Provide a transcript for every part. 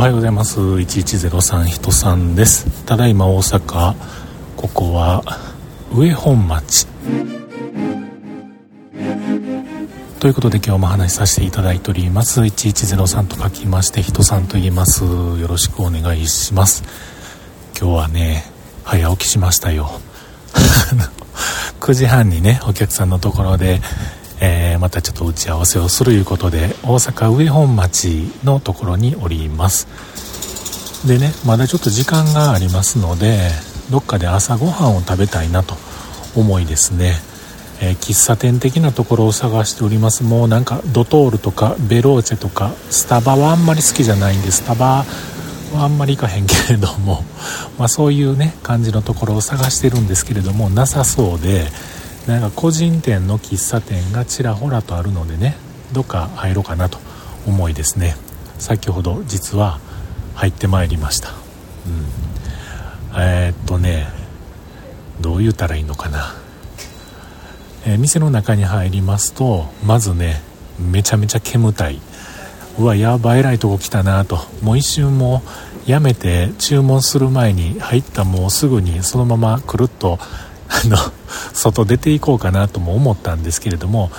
おはようございます。1103人さんです。ただいま大阪ここは上本町。ということで今日も話しさせていただいております。1103と書きまして人さんと言います。よろしくお願いします。今日はね早起きしましたよ。9時半にねお客さんのところでえー、またちょっと打ち合わせをするいうことで大阪上本町のところにおります。でねまだちょっと時間がありますのでどっかで朝ごはんを食べたいなと思いですね、えー、喫茶店的なところを探しております。もうなんかドトールとかベローチェとかスタバはあんまり好きじゃないんでスタバはあんまり行かへんけれども、まあ、そういうね感じのところを探してるんですけれどもなさそうでなんか個人店の喫茶店がちらほらとあるのでねどっか入ろうかなと思いですね。先ほど実は入ってまいりました、うん、えー、っとねどう言うたらいいのかな、えー、店の中に入りますとまずねめちゃめちゃ煙たい。うわやばいらいとこ来たなと。もう一瞬もやめて注文する前に入ったもうすぐにそのままくるっとの外出ていこうかなとも思ったんですけれども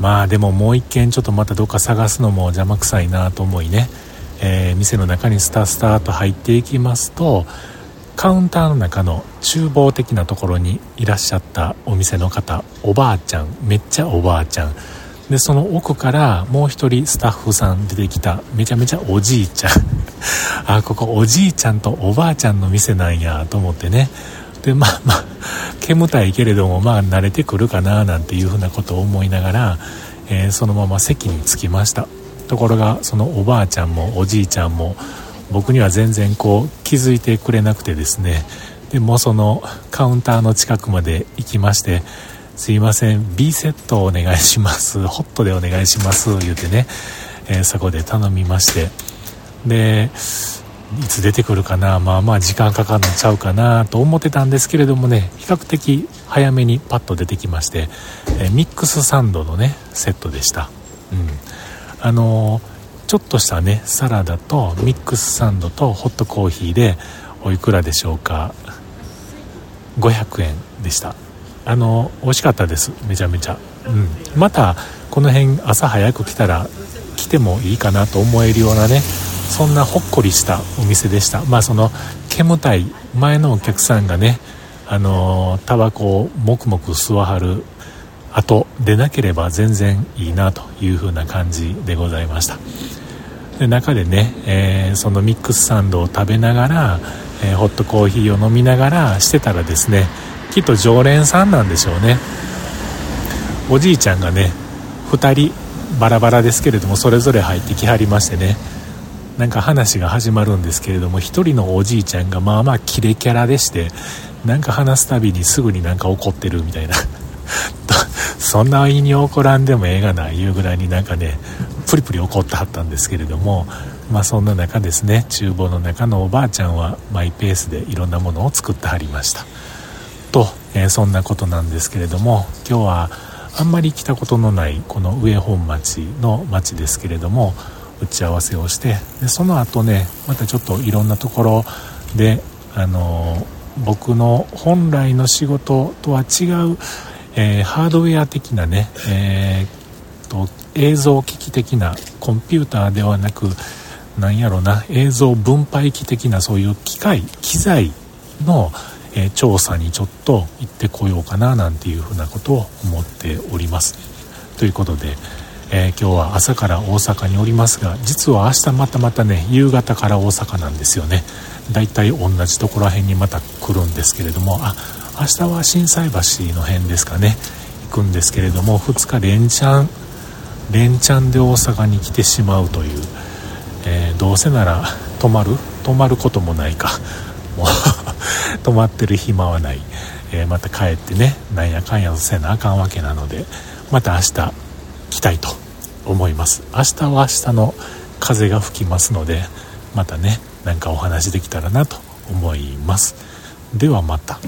まあでももう一軒ちょっとまたどっか探すのも邪魔くさいなと思いね、えー、店の中にスタスタと入っていきますとカウンターの中の厨房的なところにいらっしゃったお店の方おばあちゃんめっちゃおばあちゃん。でその奥からもう一人スタッフさん出てきためちゃめちゃおじいちゃん。あここおじいちゃんとおばあちゃんの店なんやと思ってね。でまあまあ煙たいけれどもまあ慣れてくるかななんていうふうなことを思いながら、えー、そのまま席に着きました。ところがそのおばあちゃんもおじいちゃんも僕には全然こう気づいてくれなくてですね。でもそのカウンターの近くまで行きまして「すいません B セットお願いします。ホットでお願いします」言うてね、えー、そこで頼みまして。でいつ出てくるかなまあまあ時間かかるのちゃうかなと思ってたんですけれどもね比較的早めにパッと出てきまして、えミックスサンドのねセットでした。うん。あの、ちょっとしたねサラダとミックスサンドとホットコーヒーでおいくらでしょうか。500円でした。あの美味しかったです。めちゃめちゃ、うん、またこの辺朝早く来たら来てもいいかなと思えるようなねそんなほっこりしたお店でした。まあその煙たい前のお客さんがねあのタバコをもくもく吸わはる後でなければ全然いいなという風な感じでございました。で中でね、えー、そのミックスサンドを食べながら、えー、ホットコーヒーを飲みながらしてたらですねきっと常連さんなんでしょうね。おじいちゃんがね2人バラバラですけれどもそれぞれ入ってきはりましてねなんか話が始まるんですけれども1人のおじいちゃんがまあまあキレキャラでしてなんか話すたびにすぐになんか怒ってるみたいな。そんな意に怒らんでもええがないうぐらいになんかねプリプリ怒ってはったんですけれどもまあそんな中ですね厨房の中のおばあちゃんはマイペースでいろんなものを作ってはりました。と、えー、そんなことなんですけれども今日はあんまり来たことのないこの上本町の町ですけれども打ち合わせをしてでその後ねまたちょっといろんなところであの僕の本来の仕事とは違う、えー、ハードウェア的なね、えー、と映像機器的なコンピューターではなくなんやろな映像分配機的なそういう機械機材の、えー、調査にちょっと行ってこようかななんていうふうなことを思っております。ということでえー、今日は朝から大阪におりますが実は明日またまたね夕方から大阪なんですよね。だいたい同じところら辺にまた来るんですけれどもあ明日は心斎橋の辺ですかね。行くんですけれども2日連チャン連チャンで大阪に来てしまうという、えー、どうせなら泊まる？泊まることもないか。もう 泊まってる暇はない、えー、また帰ってねなんやかんやせなあかんわけなのでまた明日来たいと。思います明日は明日の風が吹きますのでまたね何かお話できたらなと思いますではまた。